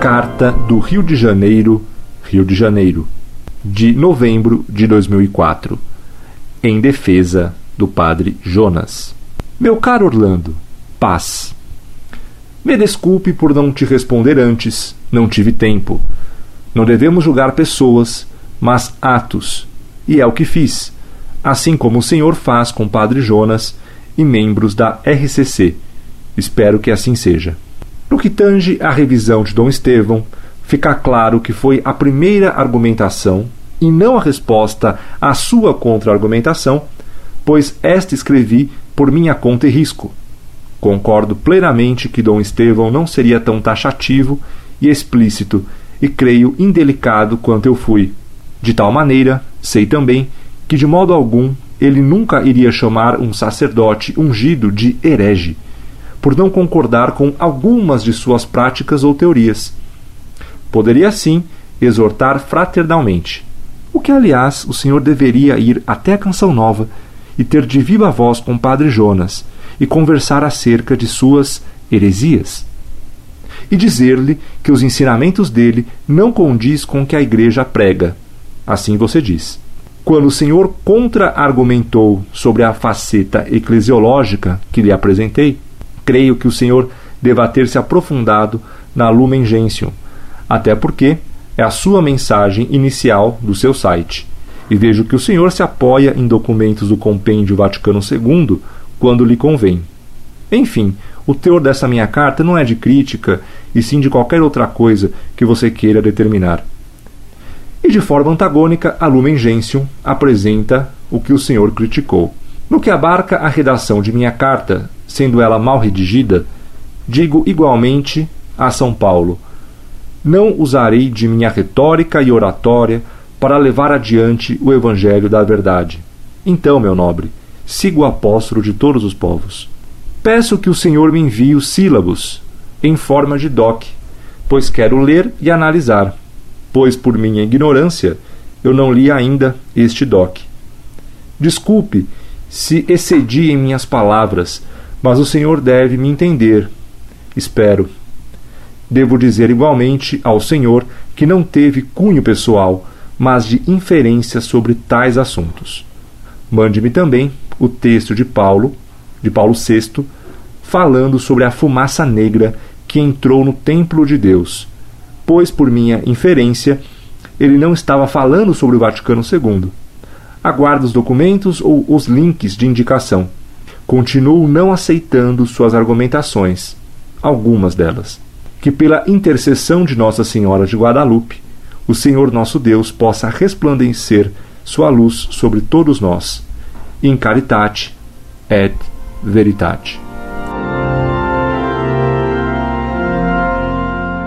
Carta do Rio de Janeiro, Rio de Janeiro, de novembro de 2004, em defesa do Padre Jonas. Meu caro Orlando, paz. Me desculpe por não te responder antes, não tive tempo. Não devemos julgar pessoas, mas atos, e é o que fiz, assim como o Senhor faz com Padre Jonas e membros da RCC. Espero que assim seja. No que tange à revisão de Dom Estevão, fica claro que foi a primeira argumentação e não a resposta à sua contra-argumentação, pois esta escrevi por minha conta e risco. Concordo plenamente que Dom Estevão não seria tão taxativo e explícito e creio indelicado quanto eu fui. De tal maneira, sei também que de modo algum ele nunca iria chamar um sacerdote ungido de herege por não concordar com algumas de suas práticas ou teorias. Poderia, sim, exortar fraternalmente, o que, aliás, o senhor deveria ir até a Canção Nova e ter de viva voz com o padre Jonas e conversar acerca de suas heresias. E dizer-lhe que os ensinamentos dele não condiz com o que a igreja prega. Assim você diz. Quando o senhor contra-argumentou sobre a faceta eclesiológica que lhe apresentei, creio que o Senhor deva ter se aprofundado na Lumen Gentium, até porque é a sua mensagem inicial do seu site. E vejo que o Senhor se apoia em documentos do Compêndio Vaticano II quando lhe convém. Enfim, o teor dessa minha carta não é de crítica, e sim de qualquer outra coisa que você queira determinar. E de forma antagônica, a Lumen Gentium apresenta o que o Senhor criticou. No que abarca a redação de minha carta, sendo ela mal redigida, digo igualmente a São Paulo: Não usarei de minha retórica e oratória para levar adiante o Evangelho da verdade. Então, meu nobre, siga o apóstolo de todos os povos. Peço que o Senhor me envie os sílabos em forma de doc, pois quero ler e analisar, pois por minha ignorância eu não li ainda este doc. Desculpe se excedi em minhas palavras, mas o Senhor deve me entender. Espero. Devo dizer igualmente ao Senhor que não teve cunho pessoal, mas de inferência sobre tais assuntos. Mande-me também o texto de Paulo, de Paulo VI, falando sobre a fumaça negra que entrou no templo de Deus, pois por minha inferência ele não estava falando sobre o Vaticano II aguardo os documentos ou os links de indicação. Continuo não aceitando suas argumentações, algumas delas. Que pela intercessão de Nossa Senhora de Guadalupe, o Senhor nosso Deus possa resplandecer sua luz sobre todos nós. In caritate et veritate.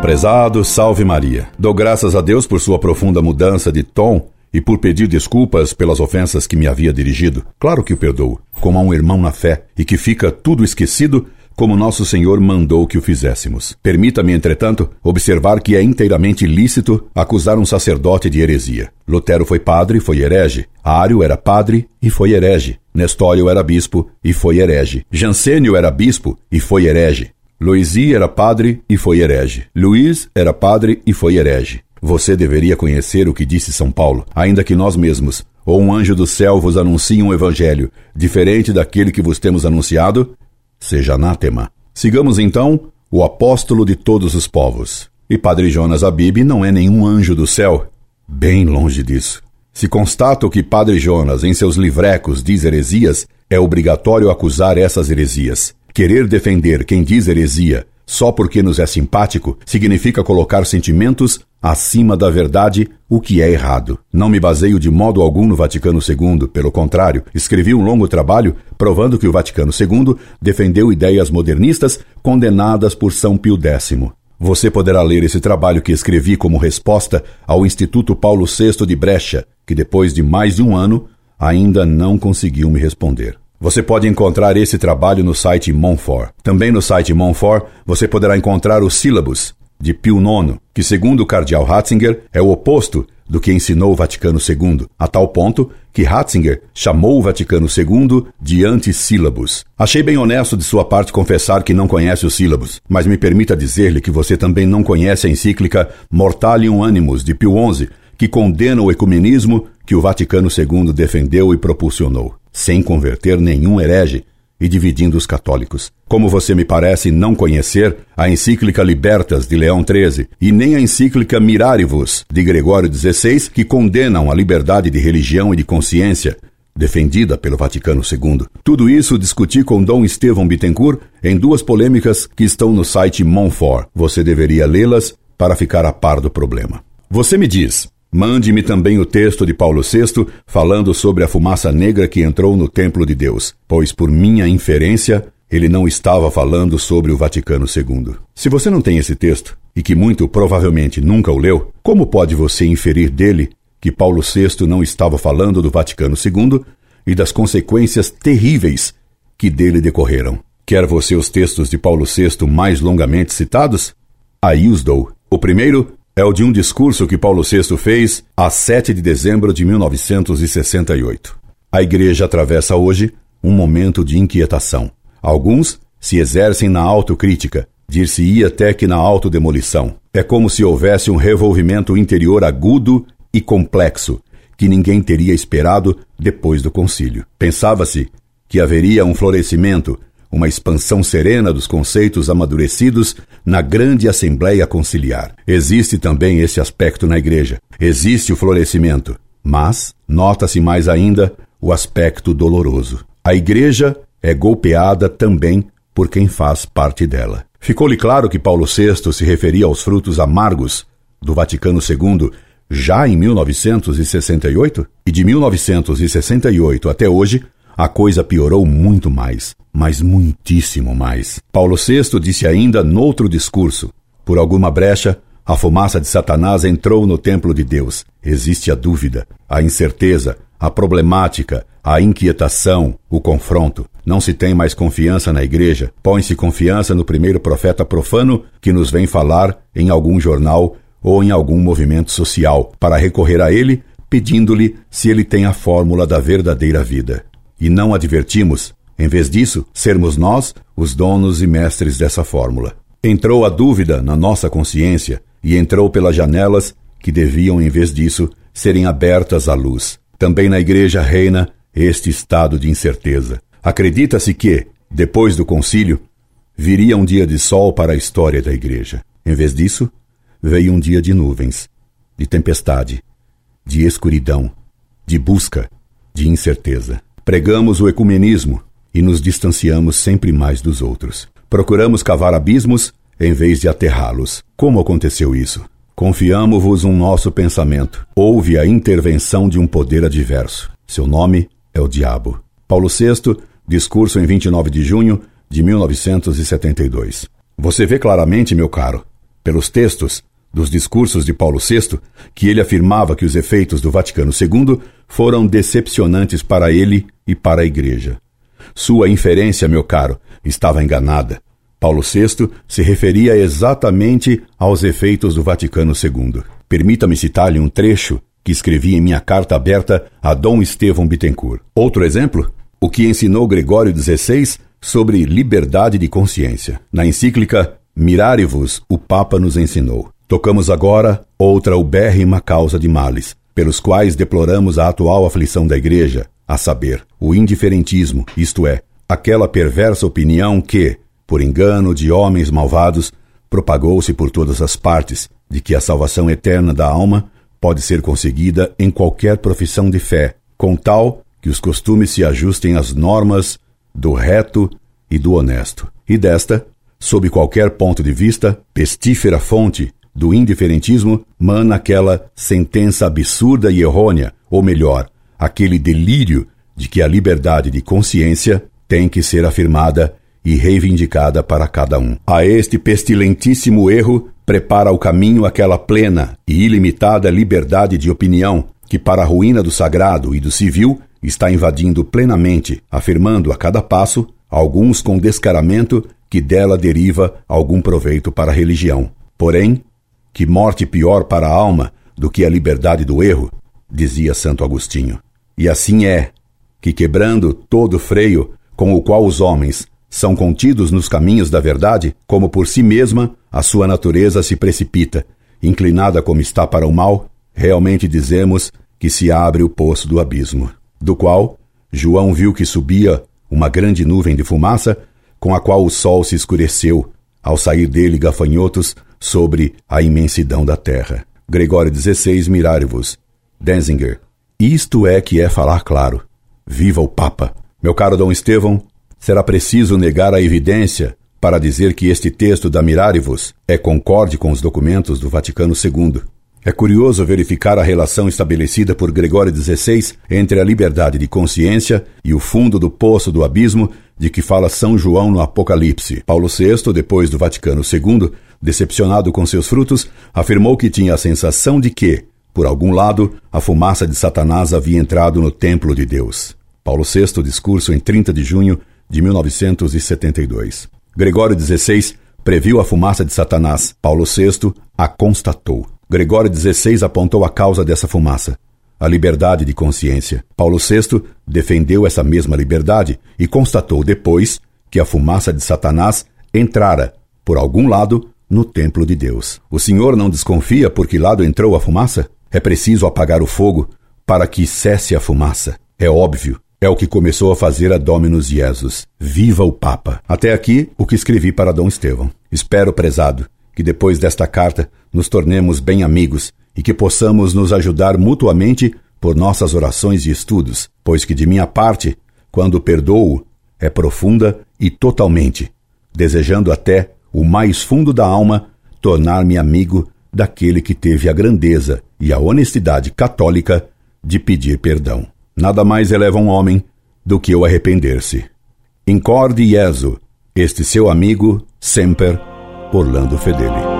Prezado, salve Maria. Dou graças a Deus por sua profunda mudança de tom e por pedir desculpas pelas ofensas que me havia dirigido. Claro que o perdoo, como a um irmão na fé, e que fica tudo esquecido como nosso Senhor mandou que o fizéssemos. Permita-me, entretanto, observar que é inteiramente lícito acusar um sacerdote de heresia. Lutero foi padre e foi herege. Ário era padre e foi herege. Nestório era bispo e foi herege. Jansênio era bispo e foi herege. Loisi era padre e foi herege. Luís era padre e foi herege. Você deveria conhecer o que disse São Paulo, ainda que nós mesmos, ou um anjo do céu vos anuncie um evangelho diferente daquele que vos temos anunciado, seja anátema. Sigamos então o apóstolo de todos os povos. E Padre Jonas Abib não é nenhum anjo do céu, bem longe disso. Se constato que Padre Jonas, em seus livrecos, diz heresias, é obrigatório acusar essas heresias. Querer defender quem diz heresia só porque nos é simpático significa colocar sentimentos acima da verdade, o que é errado. Não me baseio de modo algum no Vaticano II, pelo contrário, escrevi um longo trabalho provando que o Vaticano II defendeu ideias modernistas condenadas por São Pio X. Você poderá ler esse trabalho que escrevi como resposta ao Instituto Paulo VI de Brecha, que depois de mais de um ano ainda não conseguiu me responder. Você pode encontrar esse trabalho no site Monfort. Também no site Monfort você poderá encontrar os sílabos de Pio IX, que segundo o cardeal Ratzinger é o oposto do que ensinou o Vaticano II, a tal ponto que Ratzinger chamou o Vaticano II de antissílabos. Achei bem honesto de sua parte confessar que não conhece os sílabos, mas me permita dizer-lhe que você também não conhece a encíclica Mortalium Animus de Pio XI, que condena o ecumenismo que o Vaticano II defendeu e propulsionou, sem converter nenhum herege e dividindo os católicos. Como você me parece não conhecer a encíclica Libertas de Leão XIII e nem a encíclica Mirarivus de Gregório XVI, que condenam a liberdade de religião e de consciência, defendida pelo Vaticano II. Tudo isso discuti com Dom Estevão Bittencourt em duas polêmicas que estão no site Monfort. Você deveria lê-las para ficar a par do problema. Você me diz, Mande-me também o texto de Paulo VI falando sobre a fumaça negra que entrou no templo de Deus, pois por minha inferência ele não estava falando sobre o Vaticano II. Se você não tem esse texto, e que muito provavelmente nunca o leu, como pode você inferir dele que Paulo VI não estava falando do Vaticano II e das consequências terríveis que dele decorreram? Quer você os textos de Paulo VI mais longamente citados? Aí os dou. O primeiro é o de um discurso que Paulo VI fez a 7 de dezembro de 1968. A Igreja atravessa hoje um momento de inquietação. Alguns se exercem na autocrítica, dir-se-ia até que na autodemolição. É como se houvesse um revolvimento interior agudo e complexo, que ninguém teria esperado depois do concílio. Pensava-se que haveria um florescimento uma expansão serena dos conceitos amadurecidos na grande Assembleia Conciliar. Existe também esse aspecto na Igreja. Existe o florescimento, mas nota-se mais ainda o aspecto doloroso. A Igreja é golpeada também por quem faz parte dela. Ficou-lhe claro que Paulo VI se referia aos frutos amargos do Vaticano II já em 1968? E de 1968 até hoje, a coisa piorou muito mais mas muitíssimo mais. Paulo VI disse ainda noutro discurso: Por alguma brecha, a fumaça de Satanás entrou no templo de Deus. Existe a dúvida, a incerteza, a problemática, a inquietação, o confronto. Não se tem mais confiança na igreja. Põe-se confiança no primeiro profeta profano que nos vem falar em algum jornal ou em algum movimento social, para recorrer a ele pedindo-lhe se ele tem a fórmula da verdadeira vida. E não advertimos em vez disso, sermos nós os donos e mestres dessa fórmula. Entrou a dúvida na nossa consciência e entrou pelas janelas que deviam, em vez disso, serem abertas à luz. Também na igreja reina este estado de incerteza. Acredita-se que, depois do concílio, viria um dia de sol para a história da igreja. Em vez disso, veio um dia de nuvens, de tempestade, de escuridão, de busca, de incerteza. Pregamos o ecumenismo, e nos distanciamos sempre mais dos outros. Procuramos cavar abismos em vez de aterrá-los. Como aconteceu isso? Confiamo-vos um nosso pensamento. Houve a intervenção de um poder adverso. Seu nome é o diabo. Paulo VI, discurso em 29 de junho de 1972. Você vê claramente, meu caro, pelos textos dos discursos de Paulo VI, que ele afirmava que os efeitos do Vaticano II foram decepcionantes para ele e para a Igreja. Sua inferência, meu caro, estava enganada. Paulo VI se referia exatamente aos efeitos do Vaticano II. Permita-me citar-lhe um trecho que escrevi em minha carta aberta a Dom Estevão Bittencourt. Outro exemplo? O que ensinou Gregório XVI sobre liberdade de consciência. Na encíclica Mirarivus, o Papa nos ensinou. Tocamos agora outra ubérrima causa de males, pelos quais deploramos a atual aflição da Igreja, a saber, o indiferentismo, isto é, aquela perversa opinião que, por engano de homens malvados, propagou-se por todas as partes de que a salvação eterna da alma pode ser conseguida em qualquer profissão de fé, com tal que os costumes se ajustem às normas do reto e do honesto. E desta, sob qualquer ponto de vista, pestífera fonte do indiferentismo, mana aquela sentença absurda e errônea, ou melhor, aquele delírio de que a liberdade de consciência tem que ser afirmada e reivindicada para cada um. A este pestilentíssimo erro prepara o caminho aquela plena e ilimitada liberdade de opinião que, para a ruína do sagrado e do civil, está invadindo plenamente, afirmando a cada passo, alguns com descaramento, que dela deriva algum proveito para a religião. Porém, que morte pior para a alma do que a liberdade do erro, dizia Santo Agostinho. E assim é que, quebrando todo freio com o qual os homens são contidos nos caminhos da verdade, como por si mesma a sua natureza se precipita, inclinada como está para o mal, realmente dizemos que se abre o poço do abismo, do qual João viu que subia uma grande nuvem de fumaça, com a qual o sol se escureceu, ao sair dele gafanhotos sobre a imensidão da terra. Gregório XVI, Mirarivus. Denzinger. Isto é que é falar claro. Viva o Papa! Meu caro Dom Estevão, será preciso negar a evidência para dizer que este texto da Mirarivus é concorde com os documentos do Vaticano II. É curioso verificar a relação estabelecida por Gregório XVI entre a liberdade de consciência e o fundo do poço do abismo de que fala São João no Apocalipse. Paulo VI, depois do Vaticano II, decepcionado com seus frutos, afirmou que tinha a sensação de que, por algum lado, a fumaça de Satanás havia entrado no templo de Deus. Paulo VI, discurso em 30 de junho de 1972. Gregório XVI previu a fumaça de Satanás. Paulo VI a constatou. Gregório XVI apontou a causa dessa fumaça, a liberdade de consciência. Paulo VI defendeu essa mesma liberdade e constatou depois que a fumaça de Satanás entrara, por algum lado, no templo de Deus. O senhor não desconfia por que lado entrou a fumaça? É preciso apagar o fogo para que cesse a fumaça. É óbvio. É o que começou a fazer a Dominus Jesus. Viva o Papa! Até aqui o que escrevi para Dom Estevão. Espero, prezado, que depois desta carta nos tornemos bem amigos e que possamos nos ajudar mutuamente por nossas orações e estudos, pois que de minha parte, quando perdoo, é profunda e totalmente, desejando até o mais fundo da alma tornar-me amigo daquele que teve a grandeza e a honestidade católica de pedir perdão. Nada mais eleva um homem do que o arrepender-se. Incorde Jesu, este seu amigo, sempre Orlando Fedeli.